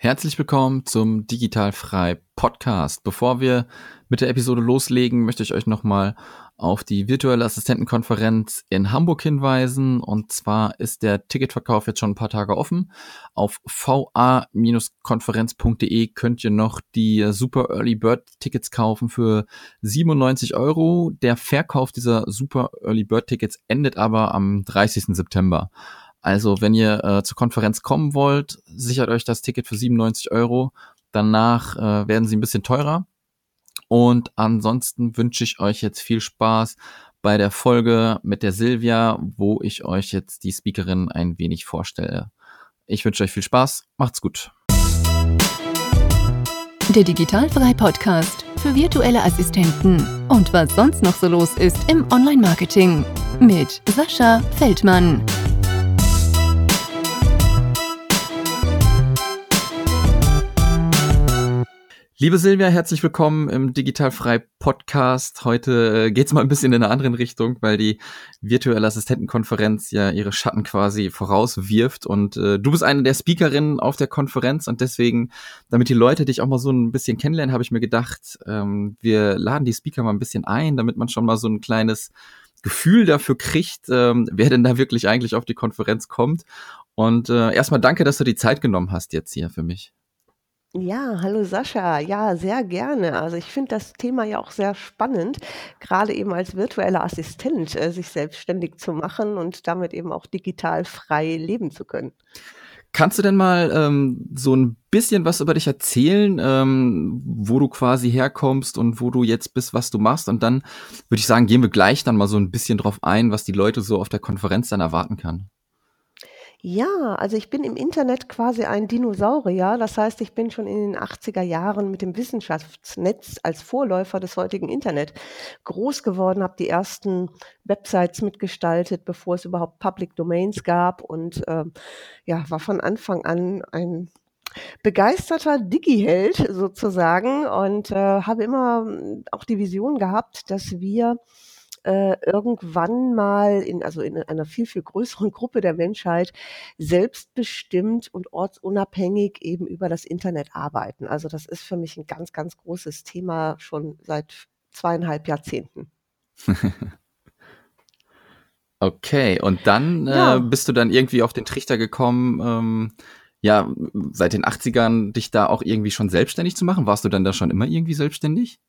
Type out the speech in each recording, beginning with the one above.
Herzlich willkommen zum Digitalfrei Podcast. Bevor wir mit der Episode loslegen, möchte ich euch nochmal auf die virtuelle Assistentenkonferenz in Hamburg hinweisen. Und zwar ist der Ticketverkauf jetzt schon ein paar Tage offen. Auf va-konferenz.de könnt ihr noch die Super Early Bird Tickets kaufen für 97 Euro. Der Verkauf dieser Super Early Bird Tickets endet aber am 30. September. Also, wenn ihr äh, zur Konferenz kommen wollt, sichert euch das Ticket für 97 Euro. Danach äh, werden sie ein bisschen teurer. Und ansonsten wünsche ich euch jetzt viel Spaß bei der Folge mit der Silvia, wo ich euch jetzt die Speakerin ein wenig vorstelle. Ich wünsche euch viel Spaß. Macht's gut. Der Digitalfrei Podcast für virtuelle Assistenten und was sonst noch so los ist im Online-Marketing mit Sascha Feldmann. Liebe Silvia, herzlich willkommen im Digitalfrei Podcast. Heute äh, geht's mal ein bisschen in eine andere Richtung, weil die virtuelle Assistentenkonferenz ja ihre Schatten quasi vorauswirft und äh, du bist eine der Speakerinnen auf der Konferenz und deswegen, damit die Leute dich auch mal so ein bisschen kennenlernen, habe ich mir gedacht, ähm, wir laden die Speaker mal ein bisschen ein, damit man schon mal so ein kleines Gefühl dafür kriegt, ähm, wer denn da wirklich eigentlich auf die Konferenz kommt. Und äh, erstmal danke, dass du die Zeit genommen hast jetzt hier für mich. Ja, hallo Sascha. Ja, sehr gerne. Also ich finde das Thema ja auch sehr spannend, gerade eben als virtueller Assistent äh, sich selbstständig zu machen und damit eben auch digital frei leben zu können. Kannst du denn mal ähm, so ein bisschen was über dich erzählen, ähm, wo du quasi herkommst und wo du jetzt bist, was du machst? Und dann würde ich sagen, gehen wir gleich dann mal so ein bisschen drauf ein, was die Leute so auf der Konferenz dann erwarten kann. Ja, also ich bin im Internet quasi ein Dinosaurier. Das heißt, ich bin schon in den 80er Jahren mit dem Wissenschaftsnetz als Vorläufer des heutigen Internet groß geworden, habe die ersten Websites mitgestaltet, bevor es überhaupt Public Domains gab und äh, ja, war von Anfang an ein begeisterter Digi-Held sozusagen und äh, habe immer auch die Vision gehabt, dass wir äh, irgendwann mal in, also in einer viel, viel größeren Gruppe der Menschheit selbstbestimmt und ortsunabhängig eben über das Internet arbeiten. Also das ist für mich ein ganz, ganz großes Thema schon seit zweieinhalb Jahrzehnten. okay, und dann ja. äh, bist du dann irgendwie auf den Trichter gekommen, ähm, ja, seit den 80ern dich da auch irgendwie schon selbstständig zu machen? Warst du dann da schon immer irgendwie selbstständig?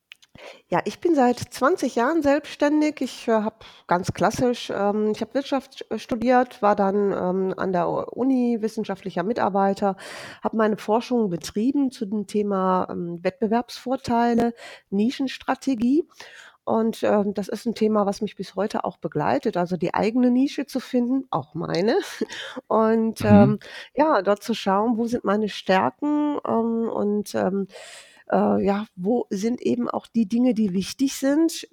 Ja, ich bin seit 20 Jahren selbstständig. Ich äh, habe ganz klassisch, ähm, ich habe Wirtschaft äh, studiert, war dann ähm, an der Uni wissenschaftlicher Mitarbeiter, habe meine Forschung betrieben zu dem Thema ähm, Wettbewerbsvorteile, Nischenstrategie. Und ähm, das ist ein Thema, was mich bis heute auch begleitet, also die eigene Nische zu finden, auch meine. Und mhm. ähm, ja, dort zu schauen, wo sind meine Stärken ähm, und ähm, äh, ja, wo sind eben auch die Dinge, die wichtig sind?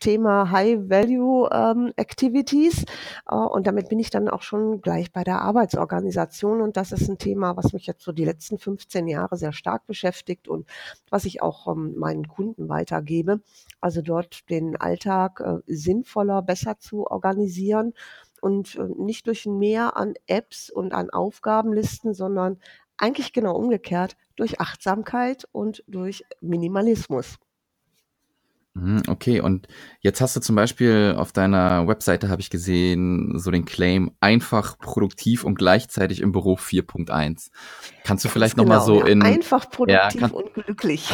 Thema High-Value ähm, Activities. Äh, und damit bin ich dann auch schon gleich bei der Arbeitsorganisation. Und das ist ein Thema, was mich jetzt so die letzten 15 Jahre sehr stark beschäftigt und was ich auch ähm, meinen Kunden weitergebe. Also dort den Alltag äh, sinnvoller, besser zu organisieren und äh, nicht durch Mehr an Apps und an Aufgabenlisten, sondern eigentlich genau umgekehrt durch Achtsamkeit und durch Minimalismus. Mhm, okay, und jetzt hast du zum Beispiel auf deiner Webseite, habe ich gesehen, so den Claim einfach produktiv und gleichzeitig im Büro 4.1. Kannst du vielleicht genau, nochmal so ja. in. Einfach produktiv ja, kann, und glücklich.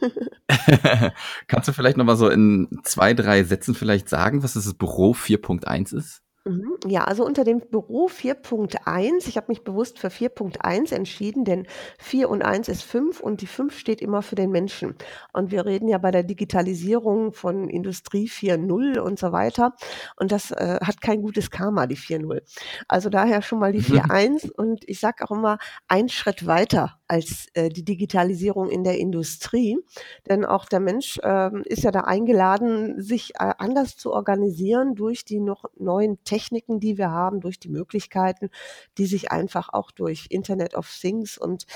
Kannst du vielleicht nochmal so in zwei, drei Sätzen vielleicht sagen, was das Büro 4.1 ist? Mhm. Ja, also unter dem Büro 4.1, ich habe mich bewusst für 4.1 entschieden, denn 4 und 1 ist 5 und die 5 steht immer für den Menschen. Und wir reden ja bei der Digitalisierung von Industrie 4.0 und so weiter. Und das äh, hat kein gutes Karma, die 4.0. Also daher schon mal die 4.1 und ich sage auch immer, ein Schritt weiter als äh, die Digitalisierung in der Industrie. Denn auch der Mensch äh, ist ja da eingeladen, sich äh, anders zu organisieren durch die noch neuen Techniken, die wir haben, durch die Möglichkeiten, die sich einfach auch durch Internet of Things und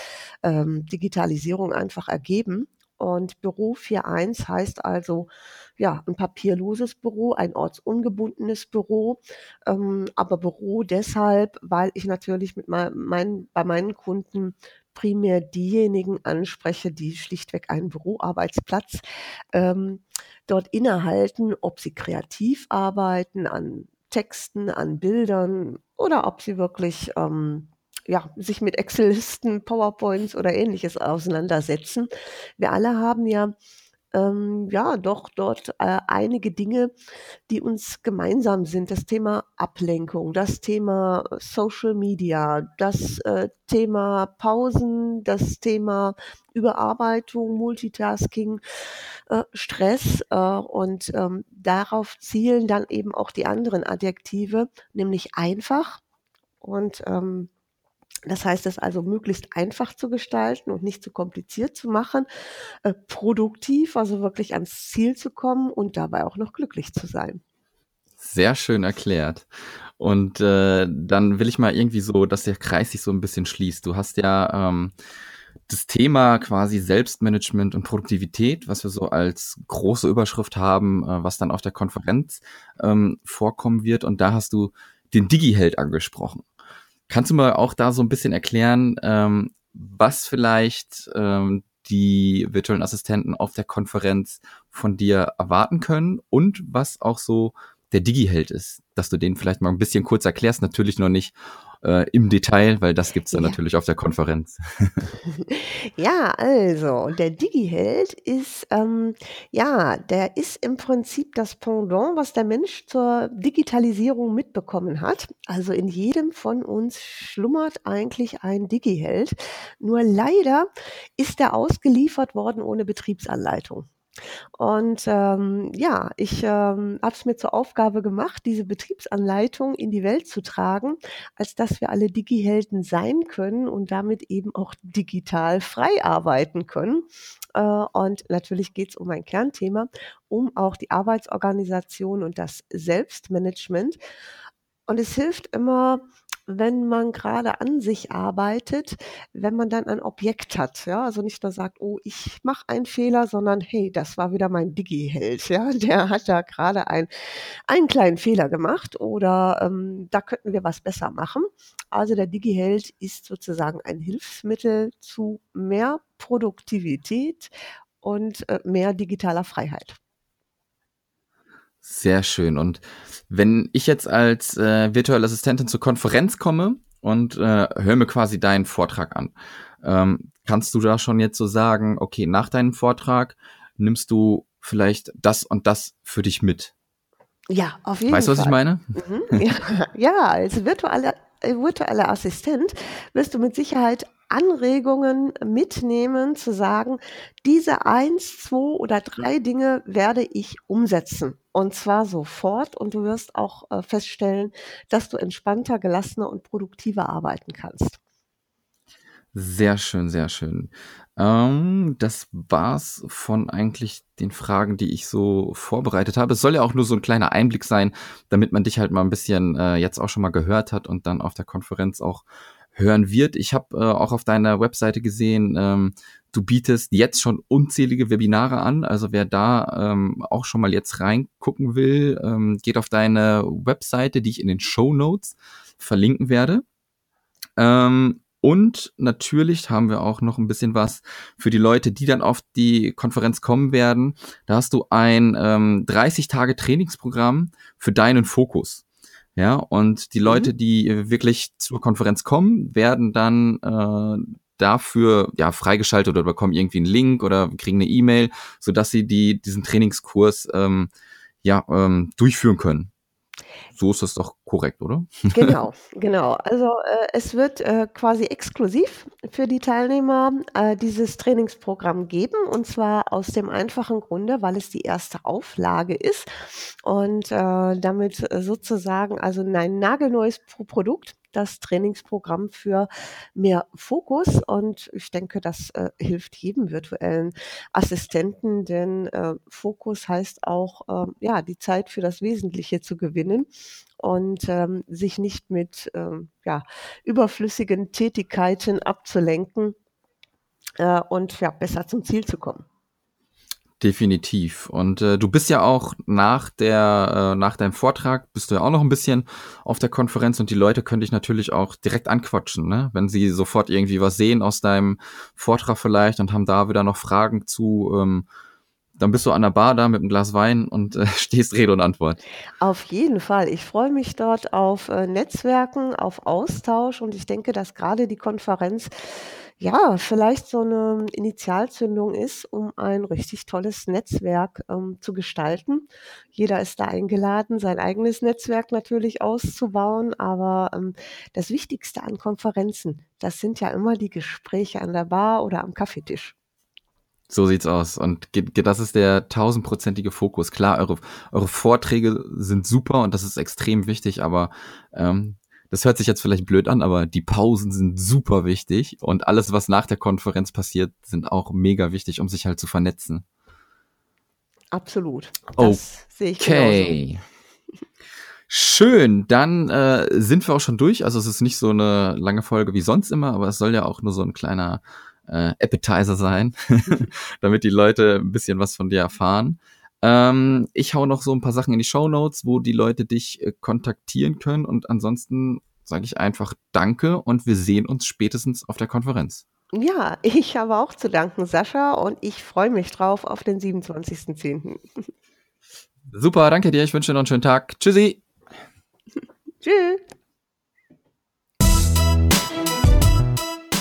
ähm, Digitalisierung einfach ergeben. Und Büro 4.1 heißt also, ja, ein papierloses Büro, ein ortsungebundenes Büro, ähm, aber Büro deshalb, weil ich natürlich mit mein, mein, bei meinen Kunden primär diejenigen anspreche, die schlichtweg einen Büroarbeitsplatz ähm, dort innehalten, ob sie kreativ arbeiten an Texten, an Bildern oder ob sie wirklich ähm, ja, sich mit Excel-Listen, PowerPoints oder ähnliches auseinandersetzen. Wir alle haben ja ähm, ja doch dort äh, einige Dinge, die uns gemeinsam sind. Das Thema Ablenkung, das Thema Social Media, das äh, Thema Pausen, das Thema Überarbeitung, Multitasking, äh, Stress äh, und ähm, darauf zielen dann eben auch die anderen Adjektive, nämlich einfach und ähm, das heißt, es also möglichst einfach zu gestalten und nicht zu kompliziert zu machen, äh, produktiv, also wirklich ans Ziel zu kommen und dabei auch noch glücklich zu sein. Sehr schön erklärt. Und äh, dann will ich mal irgendwie so, dass der Kreis sich so ein bisschen schließt. Du hast ja ähm, das Thema quasi Selbstmanagement und Produktivität, was wir so als große Überschrift haben, äh, was dann auf der Konferenz ähm, vorkommen wird. Und da hast du den Digi-Held angesprochen. Kannst du mal auch da so ein bisschen erklären, ähm, was vielleicht ähm, die virtuellen Assistenten auf der Konferenz von dir erwarten können und was auch so der Digi-Held ist, dass du den vielleicht mal ein bisschen kurz erklärst, natürlich noch nicht äh, im Detail, weil das gibt's dann ja. natürlich auf der Konferenz. ja, also der Digi-Held ist, ähm, ja, der ist im Prinzip das Pendant, was der Mensch zur Digitalisierung mitbekommen hat. Also in jedem von uns schlummert eigentlich ein Digi-Held. Nur leider ist er ausgeliefert worden ohne Betriebsanleitung. Und ähm, ja, ich ähm, habe es mir zur Aufgabe gemacht, diese Betriebsanleitung in die Welt zu tragen, als dass wir alle Digi-Helden sein können und damit eben auch digital frei arbeiten können. Äh, und natürlich geht es um ein Kernthema, um auch die Arbeitsorganisation und das Selbstmanagement. Und es hilft immer, wenn man gerade an sich arbeitet, wenn man dann ein Objekt hat, ja, also nicht nur sagt, oh, ich mache einen Fehler, sondern hey, das war wieder mein Digi-Held, ja, der hat da gerade ein, einen kleinen Fehler gemacht oder ähm, da könnten wir was besser machen. Also der Digi-Held ist sozusagen ein Hilfsmittel zu mehr Produktivität und äh, mehr digitaler Freiheit. Sehr schön. Und wenn ich jetzt als äh, virtuelle Assistentin zur Konferenz komme und äh, höre mir quasi deinen Vortrag an, ähm, kannst du da schon jetzt so sagen, okay, nach deinem Vortrag nimmst du vielleicht das und das für dich mit? Ja, auf jeden weißt, Fall. Weißt du, was ich meine? Mhm, ja, ja, als virtuelle, virtuelle Assistent wirst du mit Sicherheit Anregungen mitnehmen, zu sagen, diese eins, zwei oder drei Dinge werde ich umsetzen. Und zwar sofort. Und du wirst auch äh, feststellen, dass du entspannter, gelassener und produktiver arbeiten kannst. Sehr schön, sehr schön. Ähm, das war's von eigentlich den Fragen, die ich so vorbereitet habe. Es soll ja auch nur so ein kleiner Einblick sein, damit man dich halt mal ein bisschen äh, jetzt auch schon mal gehört hat und dann auf der Konferenz auch hören wird. Ich habe äh, auch auf deiner Webseite gesehen, ähm, du bietest jetzt schon unzählige Webinare an. Also wer da ähm, auch schon mal jetzt reingucken will, ähm, geht auf deine Webseite, die ich in den Show Notes verlinken werde. Ähm, und natürlich haben wir auch noch ein bisschen was für die Leute, die dann auf die Konferenz kommen werden. Da hast du ein ähm, 30 Tage Trainingsprogramm für deinen Fokus. Ja, und die Leute, mhm. die wirklich zur Konferenz kommen, werden dann äh, dafür ja freigeschaltet oder bekommen irgendwie einen Link oder kriegen eine E-Mail, so dass sie die diesen Trainingskurs ähm, ja ähm, durchführen können. So ist das doch korrekt, oder? Genau, genau. Also äh, es wird äh, quasi exklusiv für die Teilnehmer äh, dieses Trainingsprogramm geben und zwar aus dem einfachen Grunde, weil es die erste Auflage ist und äh, damit sozusagen also ein nagelneues Produkt das Trainingsprogramm für mehr Fokus. Und ich denke, das äh, hilft jedem virtuellen Assistenten, denn äh, Fokus heißt auch, äh, ja, die Zeit für das Wesentliche zu gewinnen und ähm, sich nicht mit ähm, ja, überflüssigen Tätigkeiten abzulenken äh, und ja, besser zum Ziel zu kommen. Definitiv. Und äh, du bist ja auch nach der, äh, nach deinem Vortrag bist du ja auch noch ein bisschen auf der Konferenz und die Leute können dich natürlich auch direkt anquatschen, ne? Wenn sie sofort irgendwie was sehen aus deinem Vortrag vielleicht und haben da wieder noch Fragen zu, ähm, dann bist du an der Bar da mit einem Glas Wein und äh, stehst Rede und Antwort. Auf jeden Fall. Ich freue mich dort auf äh, Netzwerken, auf Austausch und ich denke, dass gerade die Konferenz ja vielleicht so eine Initialzündung ist, um ein richtig tolles Netzwerk ähm, zu gestalten. Jeder ist da eingeladen, sein eigenes Netzwerk natürlich auszubauen, aber ähm, das Wichtigste an Konferenzen, das sind ja immer die Gespräche an der Bar oder am Kaffeetisch. So sieht's aus. Und das ist der tausendprozentige Fokus. Klar, eure, eure Vorträge sind super und das ist extrem wichtig, aber ähm, das hört sich jetzt vielleicht blöd an, aber die Pausen sind super wichtig und alles, was nach der Konferenz passiert, sind auch mega wichtig, um sich halt zu vernetzen. Absolut. Das okay. sehe ich genauso. Schön, dann äh, sind wir auch schon durch. Also es ist nicht so eine lange Folge wie sonst immer, aber es soll ja auch nur so ein kleiner äh, Appetizer sein, damit die Leute ein bisschen was von dir erfahren. Ähm, ich hau noch so ein paar Sachen in die Show Notes, wo die Leute dich äh, kontaktieren können. Und ansonsten sage ich einfach Danke und wir sehen uns spätestens auf der Konferenz. Ja, ich habe auch zu danken, Sascha, und ich freue mich drauf auf den 27.10. Super, danke dir. Ich wünsche dir noch einen schönen Tag. Tschüssi. Tschüss.